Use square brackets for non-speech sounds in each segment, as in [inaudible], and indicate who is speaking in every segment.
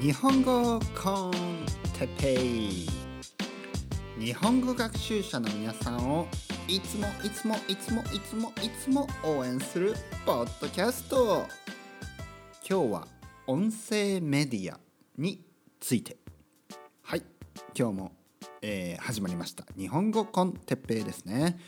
Speaker 1: 日本語コンテペイ。日本語学習者の皆さんをいつもいつもいつもいつもいつも応援するポッドキャスト。今日は音声メディアについて。はい。今日も、えー始まりました。日本語コンテッペイですね。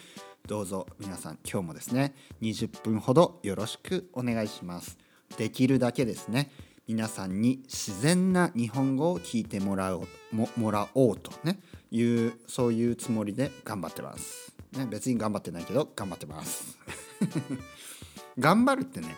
Speaker 1: どうぞ皆さん今日もですね。20分ほどよろしくお願いします。できるだけですね。皆さんに自然な日本語を聞いてもらおうももらおうとねいうそういうつもりで頑張ってます、ね、別に頑張ってないけど頑張ってます。[laughs] 頑張るってね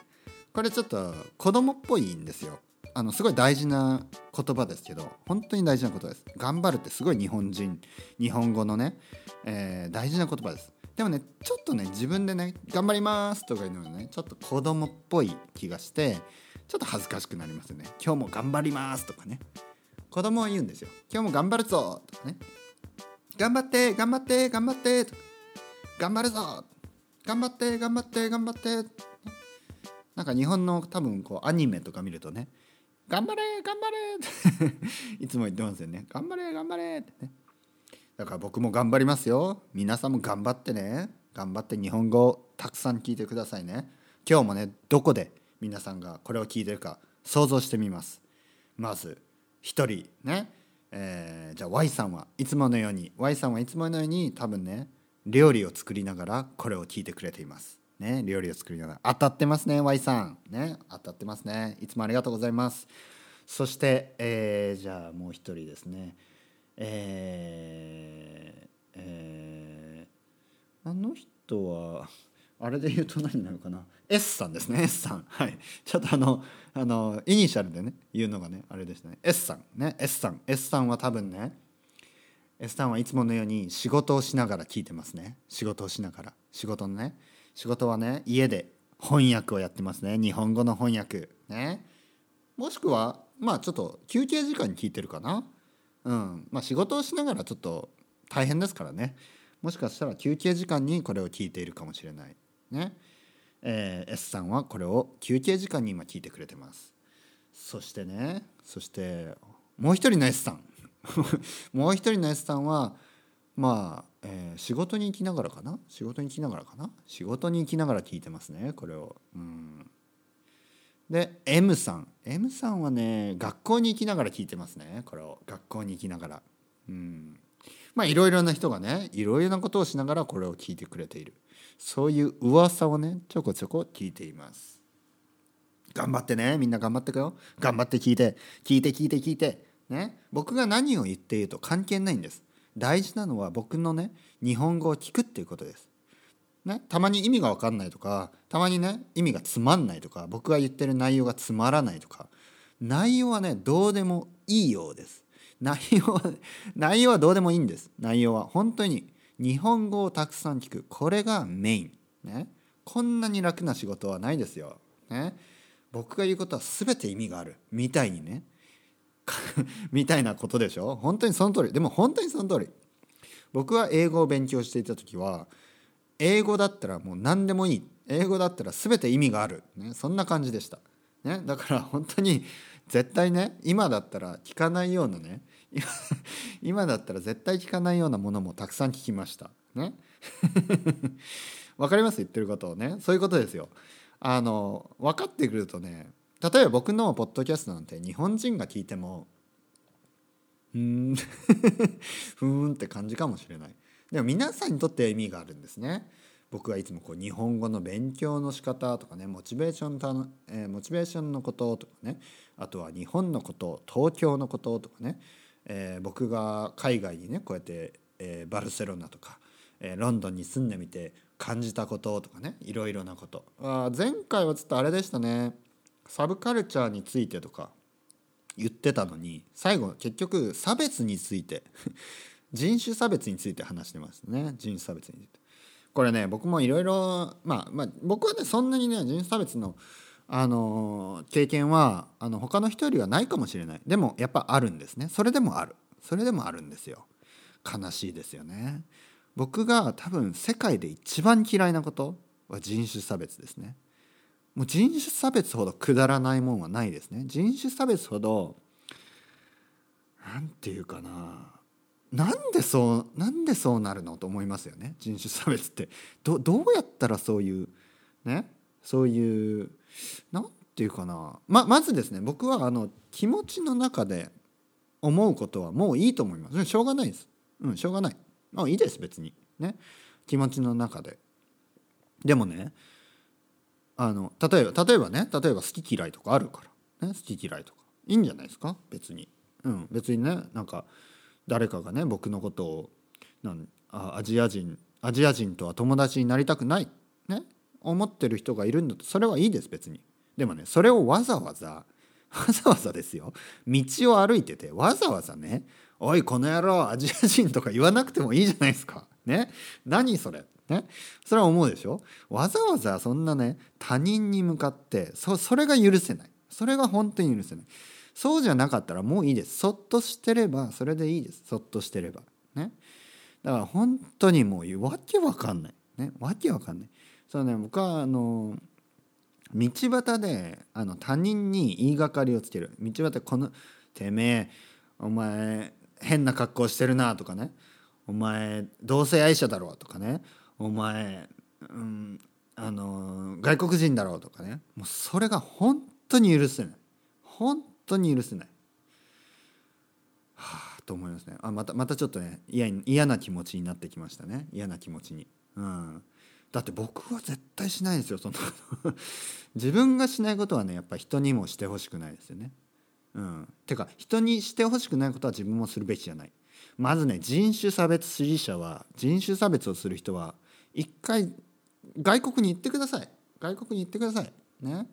Speaker 1: これちょっと子供っぽいんですよ。あのすごい大事な言葉ですけど本当に大事なことです。頑張るってすごい日本人日本語のね、えー大事な言葉です。でもねちょっとね自分でね頑張りますとかいうのはねちょっと子供っぽい気がしてちょっと恥ずかしくなりますよね。今日も頑張りますとかね。子供は言うんですよ。今日も頑張るぞとかね。頑張って頑張って頑張って。頑張るぞ。頑張って頑張って頑張って。なんか日本の多分こうアニメとか見るとね。頑張れ頑張れ。[laughs] いつも言ってますよね。頑張れ頑張れ。ってね。だから僕も頑張りますよ。皆さんも頑張ってね。頑張って日本語をたくさん聞いてくださいね。今日もねどこで皆さんがこれを聞いてるか想像してみます。まず一人ね、えーじゃあ Y さんはいつものように Y さんはいつものように多分ね料理を作りながらこれを聞いてくれています。ね料理を作りながら。当たってますね Y さん。ね当たってますね。いつもありがとうございます。そして、えーじゃあもう一人ですね。えーえーあの人はあれで言うと何になるかな？S さんですね。S さん。はい。ちょっとあのあのイニシャルでね言うのがねあれでしたね。S さん。ね S さん。S さんは多分ね S さんはいつものように仕事をしながら聞いてますね。仕事をしながら。仕事のね仕事はね家で翻訳をやってますね。日本語の翻訳。ね。もしくはまあちょっと休憩時間に聞いてるかな。うん。まあ仕事をしながらちょっと大変ですからね。もしかしたら休憩時間にこれを聞いているかもしれない。ね。えー S さんはこれを休憩時間に今聞いてくれてます。そしてねそしてもう一人の S さん。[laughs] もう一人の S さんはまあ、えー仕事に行きながらかな？仕事に行きながらかな？仕事に行きながら聞いてますねこれを。うん。で M さん。M さんはね学校に行きながら聞いてますねこれを。学校に行きながら。うん。まあいろいろな人がねいろいろなことをしながらこれを聞いてくれている。そういう噂をねちょこちょこ聞いています。頑張ってねみんな頑張ってくよ。頑張って聞いて聞いて聞いて聞いて。ね。僕が何を言っていると関係ないんです。大事なのは僕のね日本語を聞くっていうことです。ね、たまに意味が分かんないとかたまにね意味がつまんないとか僕が言ってる内容がつまらないとか。内容はねどうでもいいようです。内容は内容はどうでもいいんです。内容は本当に日本語をたくさん聞く。これがメイン。ね。こんなに楽な仕事はないですよ、ね、僕が言うことは全て意味がある。みたいにね。[laughs] みたいなことでしょ。本当にその通り。でも本当にその通り。僕は英語を勉強していた時は英語だったらもう何でもいい。英語だったら全て意味がある、ね、そんな感じでした、ね、だから本当に絶対ね今だったら聞かないようなね今だったら絶対聞かないようなものもたくさん聞きました。ね。[laughs] わかります？言ってることをね。そういうことですよ。あの分かってくるとね例えば僕のポッドキャストなんて日本人が聞いてもうん [laughs] ふーんって感じかもしれない。でも皆さんにとって意味があるんですね。僕はいつもこう日本語の勉強の仕方とかねモチベーションたの、えーモチベーションのこととかねあとは日本のこと東京のこととかね、えー僕が海外にねこうやって、えーバルセロナとか、えーロンドンに住んでみて感じたこととかねいろいろなこと。あ前回はちょっとあれでしたね。サブカルチャーについてとか言ってたのに最後結局差別について [laughs] 人種差別について話してますね。人種差別について。これね僕もいろいろまあまあ僕はねそんなにね人種差別のあの経験はあの他の人よりはないかもしれない。でもやっぱあるんですね。それでもある。それでもあるんですよ。悲しいですよね。僕が多分世界で一番嫌いなことは人種差別ですね。もう人種差別ほどくだらないもんはないですね。人種差別ほどなんていうかな。なんでそうなんでそうなるのと思いますよね。人種差別って。どどうやったらそういうね。そういうなんていうかな。ままずですね僕はあの気持ちの中で思うことはもういいと思います。しょうがないです。うんしょうがない。まあいいです別に。ね。気持ちの中で。でもねあの例えば例えばね例えば好き嫌いとかあるから、ね、好き嫌いとか。いいんじゃないですか？別に。うん別にねなんか誰かがね僕のことをなんあアジア人アジア人とは友達になりたくない。ね。思ってる人がいるんだとそれはいいです別に。でもねそれをわざわざ [laughs] わざわざですよ。道を歩いててわざわざね「おいこの野郎アジア人」とか言わなくてもいいじゃないですか。ね。何それ？ね。それは思うでしょ？わざわざそんなね他人に向かってそそれが許せない。それが本当に許せない。そうじゃなかったらもういいです。そっとしてればそれでいいです。そっとしてれば。ね。だから本当にもうわけわかんない。ね。わけわかんない。そうね僕はあの道端であの他人に言いがかりをつける。道端この「てめえお前変な格好してるな」とかね「お前同性愛者だろ」とかね「お前、うん、あの外国人だろ」とかね。もうそれが本当に許せない。本当に許せない。はあと思いますね。あまたまたちょっとね嫌嫌な気持ちになってきましたね。嫌な気持ちに。うん。だって僕は絶対しないですよそんな [laughs] 自分がしないことはねやっぱ人にもしてほしくないですよね。うん、てか人にしてほしくないことは自分もするべきじゃない。まずね人種差別支持者は人種差別をする人は一回外国に行ってください。外国に行ってください。ね。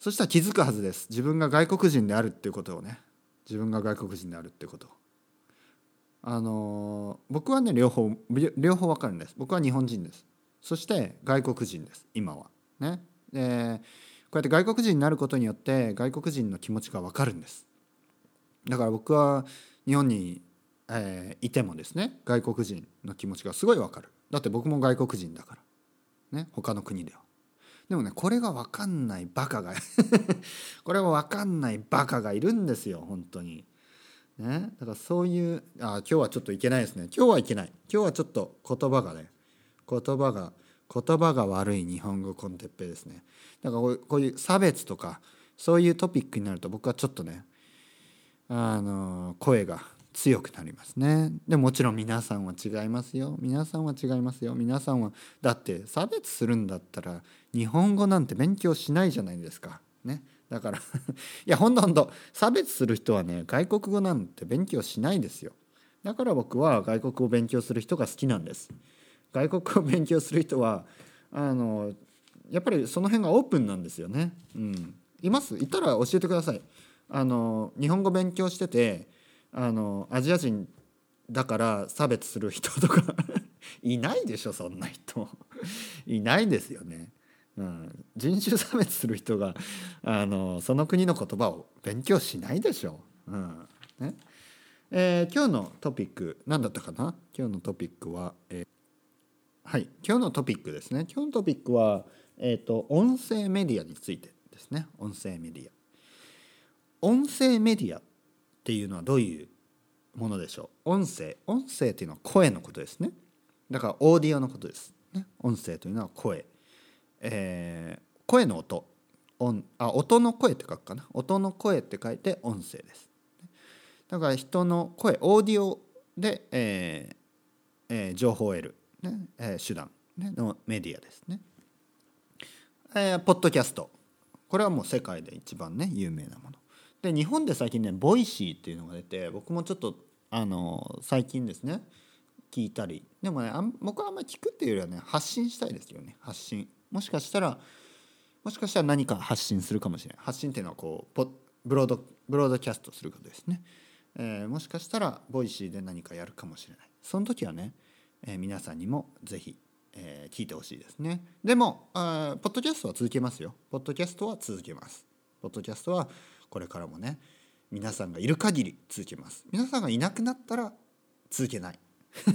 Speaker 1: そしたら気づくはずです。自分が外国人であるっていうことをね。自分が外国人であるっていうことを。あの僕はね両方両方わかるんです。僕は日本人です。そして外国人です。今は。ね。でこうやって外国人になることによって外国人の気持ちがわかるんです。だから僕は日本に、えー、いてもですね外国人の気持ちがすごいわかる。だって僕も外国人だから。ね。他の国では。でもねこれが分かんないバカが [laughs] これが分かんないバカがいるんですよ本当に。ね、だからそういうあ今日はちょっといけないですね。今日はいけない。今日はちょっと言葉がね言葉が言葉が悪い日本語コンテッペですね。だからこういう差別とかそういうトピックになると僕はちょっとねあの声が強くなりますね。でもちろん皆さんは違いますよ。皆さんは違いますよ。皆さんはだって差別するんだったら日本語なんて勉強しないじゃないですか。ね。だから [laughs] いやほんとほんと差別する人はね外国語なんて勉強しないですよ。だから僕は外国を勉強する人が好きなんです。外国を勉強する人はあのやっぱりその辺がオープンなんですよね。うん。います？いたら教えてください。あの日本語勉強しててあのアジア人だから差別する人とか。[laughs] いないでしょそんな人。[laughs] いないですよね。うん、人種差別する人があのその国の言葉を勉強しないでしょ。う。うん。ね。えー、今日のトピック何だったかな？今日のトピックは、えー、はい。今日のトピックですね。今日のトピックは、えーと音声メディアについてですね。音声メディア。音声メディアっていうのはどういうものでしょう？音声。音声っていうのは声のことですね。だからオーディオのことです、ね、音声というのは声、えー、声の音。音あ音の声って書くかな。音の声って書いて音声です。だから人の声オーディオで、えーえー、情報を得る、ねえー、手段、ね、のメディアですね、えー、ポッドキャスト。これはもう世界で一番ね有名なもの。で日本で最近ね Voicy っていうのが出て僕もちょっとあの最近ですね聞いたり。でもねあ僕はあんまり聞くっていうよりはね発信したいですよね。発信。もしかしたらもしかしたら何か発信するかもしれない発信っていうのはこうブロードブロードキャストすることですね、えー、もしかしたら Voicy で何かやるかもしれない。その時はね、えー、皆さんにもぜひ、えー、聞いてほしいですね。でもあポッドキャストは続けますよ。ポッドキャストは続けます。ポッドキャストはこれからもね皆さんがいる限り続けます。皆さんがいなくなったら続けない。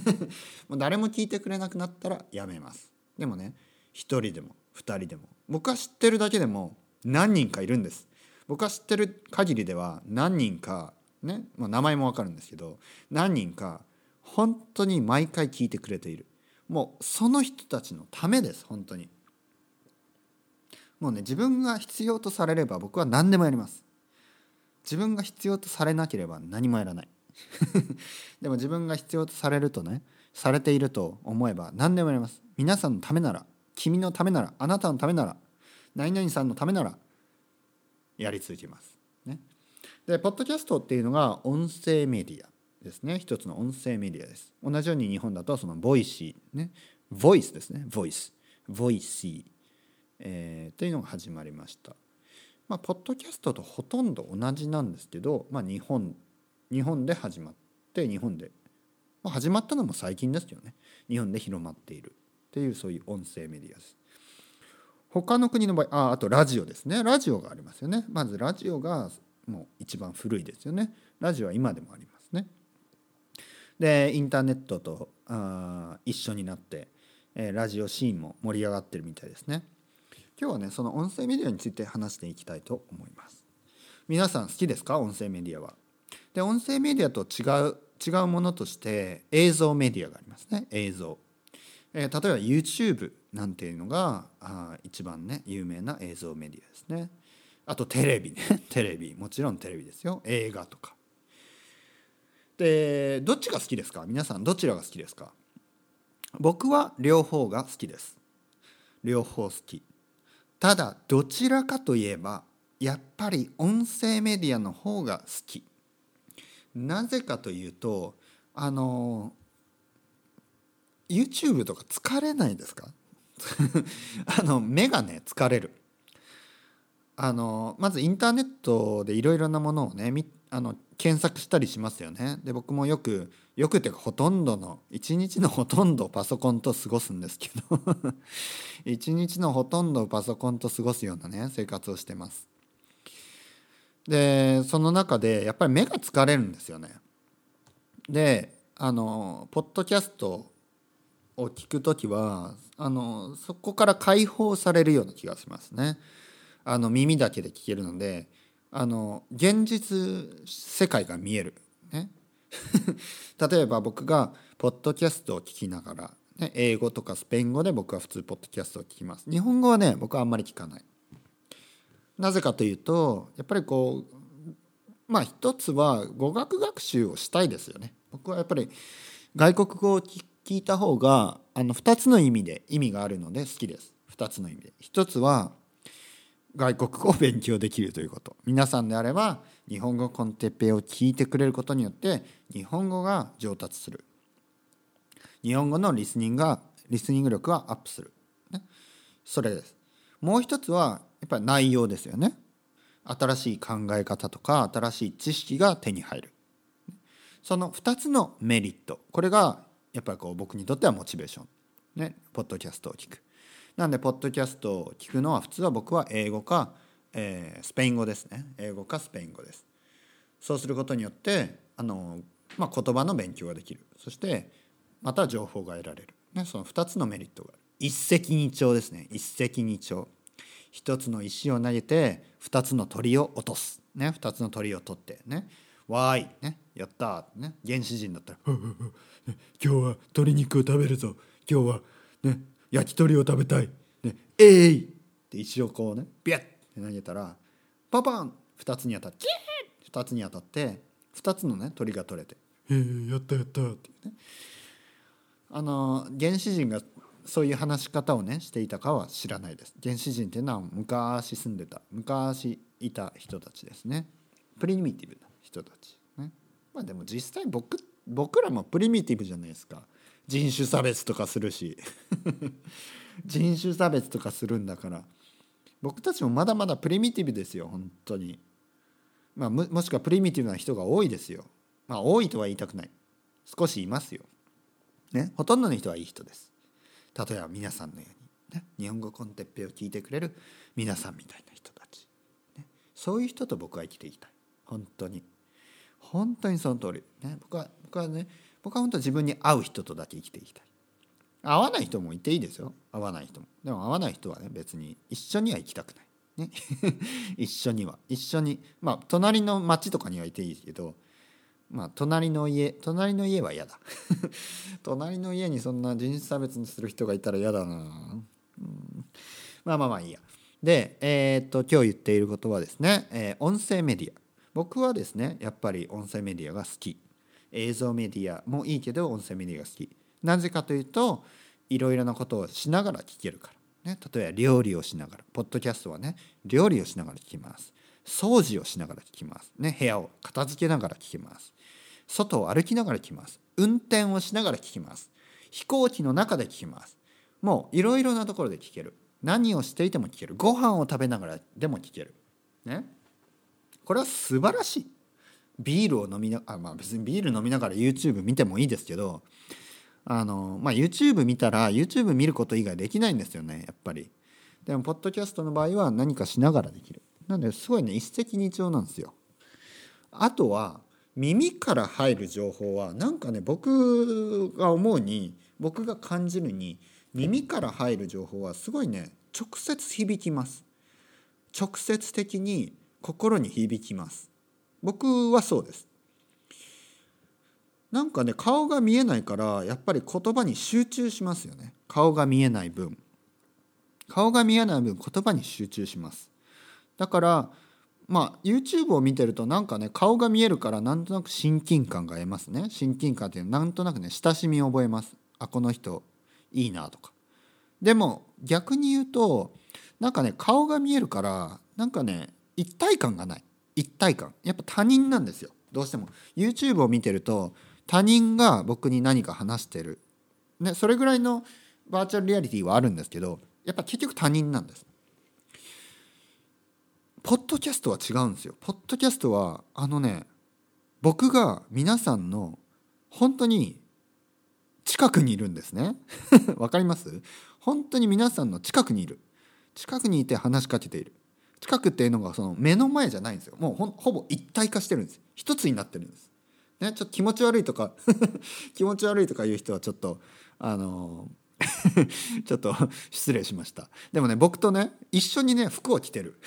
Speaker 1: [laughs] もう誰も聞いてくれなくなったらやめます。でもね1人でも2人でも。僕は知ってるだけでも何人かいるんです。僕は知ってる限りでは何人かね、まあ、名前も分かるんですけど何人か本当に毎回聞いてくれている。もうその人たちのためです本当に。もうね自分が必要とされれば僕は何でもやります。自分が必要とされなければ何もやらない。[laughs] でも自分が必要とされるとねされていると思えば何でもやります。皆さんのためなら。君のためならあなたのためなら何々さんのためならやり続けます。ね、でポッドキャストっていうのが音声メディアですね。一つの音声メディアです。同じように日本だとその Voicy ね。ボイスですね。ボイス Voicy、えー、というのが始まりました。まあ、ポッドキャストとほとんど同じなんですけど、まあ、日本日本で始まって日本で、まあ、始まったのも最近ですよね。日本で広まっている。っていうそういう音声メディアです。他の国の場合ああとラジオですね。ラジオがありますよね。まずラジオがもう一番古いですよね。ラジオは今でもありますね。でインターネットとあ一緒になって、えー、ラジオシーンも盛り上がってるみたいですね。今日はねその音声メディアについて話していきたいと思います。皆さん好きですか？音声メディアは。で音声メディアと違う違うものとして映像メディアがありますね。映像。えー、例えば YouTube なんていうのがあ一番ね有名な映像メディアですね。あとテレビね。[laughs] テレビ。もちろんテレビですよ。映画とか。でどっちが好きですか？皆さんどちらが好きですか？僕は両方が好きです。両方好き。ただどちらかといえばやっぱり音声メディアの方が好き。なぜかというとあの YouTube とか疲れないですか？[laughs] あの目がね疲れる。あのまずインターネットでいろいろなものをねあの検索したりしますよね。で僕もよくよくてほとんどの一日のほとんどパソコンと過ごすんですけど。[laughs] 一日のほとんどパソコンと過ごすようなね生活をしてます。でその中でやっぱり目が疲れるんですよね。であのポッドキャストを聞く時はあのそこから解放されるような気がしますね。あの耳だけで聞けるのであの現実世界が見える。ね、[laughs] 例えば僕がポッドキャストを聞きながら、ね、英語とかスペイン語で僕は普通ポッドキャストを聞きます。日本語はね僕はあんまり聞かない。なぜかというとやっぱりこうまあ一つは語学学習をしたいですよね。僕はやっぱり外国語を聞聞いた方があの2つの意味で意味があるので好きです。2つの意味で。1つは外国語を勉強できるということ。皆さんであれば日本語コンテッペイを聞いてくれることによって日本語が上達する。日本語のリスニングがリスニング力がアップする、ね、それです。もう一つはやっぱり内容ですよね。新しい考え方とか新しい知識が手に入る。その2つのメリット。これがやっぱりこう僕にとってはモチベーション。ねポッドキャストを聞く。なんでポッドキャストを聞くのは普通は僕は英語か、えー、スペイン語ですね。英語かスペイン語です。そうすることによってあの、まあ、言葉の勉強ができる。そしてまた情報が得られる、ね、その2つのメリットがある。一石二鳥ですね。一石二鳥。一つの石を投げて二つの鳥を落とす。ね二つの鳥を取って。ねわーい。ねやったね原始人だったら [laughs] 今日は鶏肉を食べるぞ。今日はね焼き鳥を食べたい。ねえい！って一応こうねビャッて投げたらパパン！2つに当たってキー2つに当たって2つのね鳥が取れて「えー、やったやった」っていうね。あの原始人がそういう話し方をねしていたかは知らないです。原始人っていうのは昔住んでた昔いた人たちですね。プリミティブな人たちね。まあでも実際僕僕らもプリミティブじゃないですか。人種差別とかするし。[laughs] 人種差別とかするんだから。僕たちもまだまだプリミティブですよ本当に。まあもしくはプリミティブな人が多いですよ。まあ多いとは言いたくない。少しいますよ。ねほとんどの人はいい人です。例えば皆さんのように、ね、日本語コンテッペを聞いてくれる皆さんみたいな人たち、ね、そういう人と僕は生きていきたい。本当に。本当にその通り、ね、僕は僕はね僕は本当自分に合う人とだけ生きていきたい。合わない人もいていいですよ。合わない人も。でも合わない人はね別に一緒には行きたくない。ね。[laughs] 一緒には。一緒にまあ隣の町とかにはいていいけどまあ隣の家隣の家は嫌だ。[laughs] 隣の家にそんな人種差別にする人がいたら嫌だな、うん、まあまあまあいいや。でえー、っと今日言っていることはですね、えー、音声メディア。僕はですねやっぱり音声メディアが好き。映像メディアもいいけど音声メディアが好き。なぜかというといろいろなことをしながら聞けるから、ね、例えば料理をしながらポッドキャストはね料理をしながら聞きます。掃除をしながら聞きます、ね、部屋を片付けながら聞きます。外を歩きながら聞きます。運転をしながら聞きます。飛行機の中で聞きます。もういろいろなところで聞ける。何をしていても聞ける。ご飯を食べながらでも聞ける。ね。これは素晴らしい。ビールを飲みなあまあ別にビール飲みながら YouTube 見てもいいですけどあの、まあ、YouTube 見たら YouTube 見ること以外できないんですよねやっぱり。でもポッドキャストの場合は何かしながらできる。なんですごいね一石二鳥なんですよ。あとは耳から入る情報はなんかね僕が思うに僕が感じるに耳から入る情報はすごいね直接響きます。直接的に心に響きます。僕はそうです。なんかね顔が見えないからやっぱり言葉に集中しますよね。顔が見えない分。顔が見えない分言葉に集中します。だからまあ YouTube を見てるとなんかね顔が見えるからなんとなく親近感が得ますね。親近感っていうなんとなくね親しみを覚えます。あこの人いいなとか。でも逆に言うとなんかね顔が見えるからなんかね一体感がない。一体感やっぱ他人なんですよどうしても YouTube を見てると他人が僕に何か話してる、ね、それぐらいのバーチャルリアリティはあるんですけどやっぱ結局他人なんです。ポッドキャストは違うんですよ。ポッドキャストはあのね僕が皆さんの本当に近くにいるんですね。[laughs] わかります？本当に皆さんの近くにいる。近くにいて話しかけている。近くっていうのがその目の前じゃないんですよ。もうほぼ一体化してるんです。一つになってるんです。ね、ちょっと気持ち悪いとか [laughs] 気持ち悪いとか言う人はちょっとあの [laughs] ちょっと失礼しましたでもね僕とね一緒にね服を着てる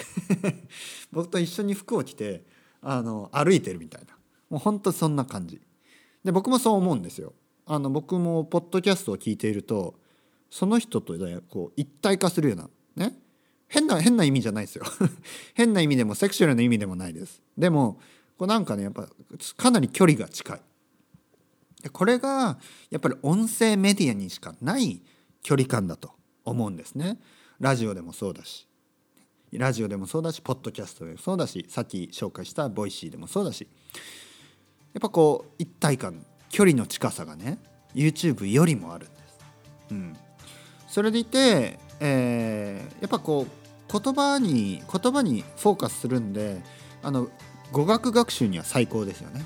Speaker 1: [laughs] 僕と一緒に服を着てあの歩いてるみたいなもうほんとそんな感じで僕もそう思うんですよあの僕もポッドキャストを聞いているとその人と、ね、こう一体化するようなね変な変な意味じゃないですよ。[laughs] 変な意味でもセクシュアルな意味でもないです。でもこれなんかねやっぱかなり距離が近い。でこれがやっぱり音声メディアにしかない距離感だと思うんですね。ラジオでもそうだし。ラジオでもそうだしポッドキャストでもそうだしさっき紹介したボイシーでもそうだし。やっぱこう一体感距離の近さがね YouTube よりもあるんです。うん、それでいて、えー、やっぱこう言葉に言葉にフォーカスするんであの語学学習には最高ですよね。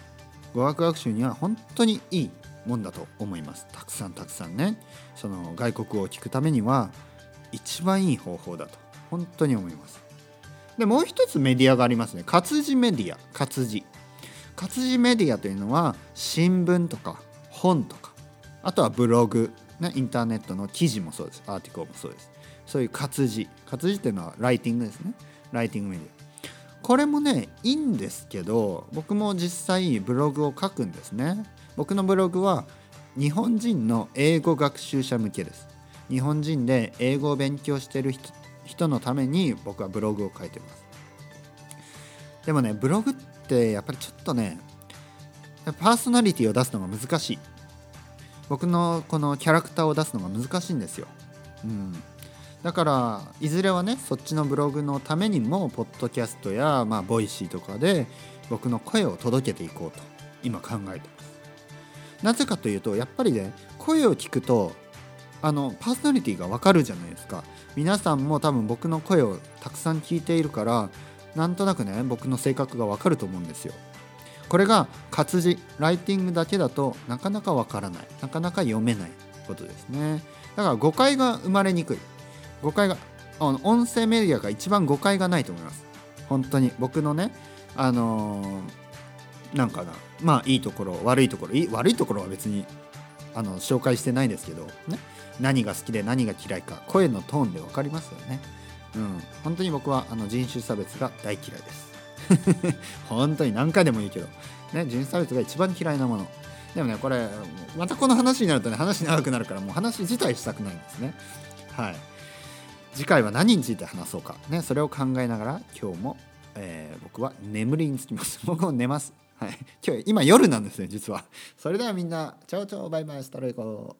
Speaker 1: 語学学習には本当にいいもんだと思います。たくさんたくさんね。その外国語を聞くためには一番いい方法だと本当に思います。でもう一つメディアがありますね。活字メディア。活字。活字メディアというのは新聞とか本とかあとはブログ、ね、インターネットの記事もそうです。アーティコルもそうです。そういう活字。活字っていうのはライティングですね。ライティングメディア。これもねいいんですけど僕も実際ブログを書くんですね。僕のブログは日本人の英語学習者向けです。日本人で英語を勉強してる人のために僕はブログを書いてます。でもねブログってやっぱりちょっとねパーソナリティを出すのが難しい。僕のこのキャラクターを出すのが難しいんですよ、うん、だからいずれはねそっちのブログのためにもポッドキャストや、まあ、ボイシーとかで僕の声を届けていこうと今考えてます。なぜかというとやっぱりね声を聞くとあのパーソナリティがわかるじゃないですか。皆さんも多分僕の声をたくさん聞いているからなんとなくね僕の性格がわかると思うんですよ。これが活字ライティングだけだとなかなかわからない。なかなか読めないことですね。だから誤解が生まれにくい。誤解があの音声メディアが一番誤解がないと思います。本当に。僕のねあのー、なんかな。まあいいところ悪いところ。い悪いところは別にあの紹介してないですけどね。何が好きで何が嫌いか。声のトーンで分かりますよね。うん。本当に僕はあの人種差別が大嫌いです。[laughs] 本当に何回でも言うけど、ね、人種差別が一番嫌いなもの。でもねこれまたこの話になるとね話長くなるからもう話自体したくないんですね。はい。次回は何について話そうか。ねそれを考えながら今日も、えー、僕は眠りにつきます。[laughs] 僕も寝ます。はい。今日今夜なんですね実は。それではみんなチャオチャオバイバイスタロイコ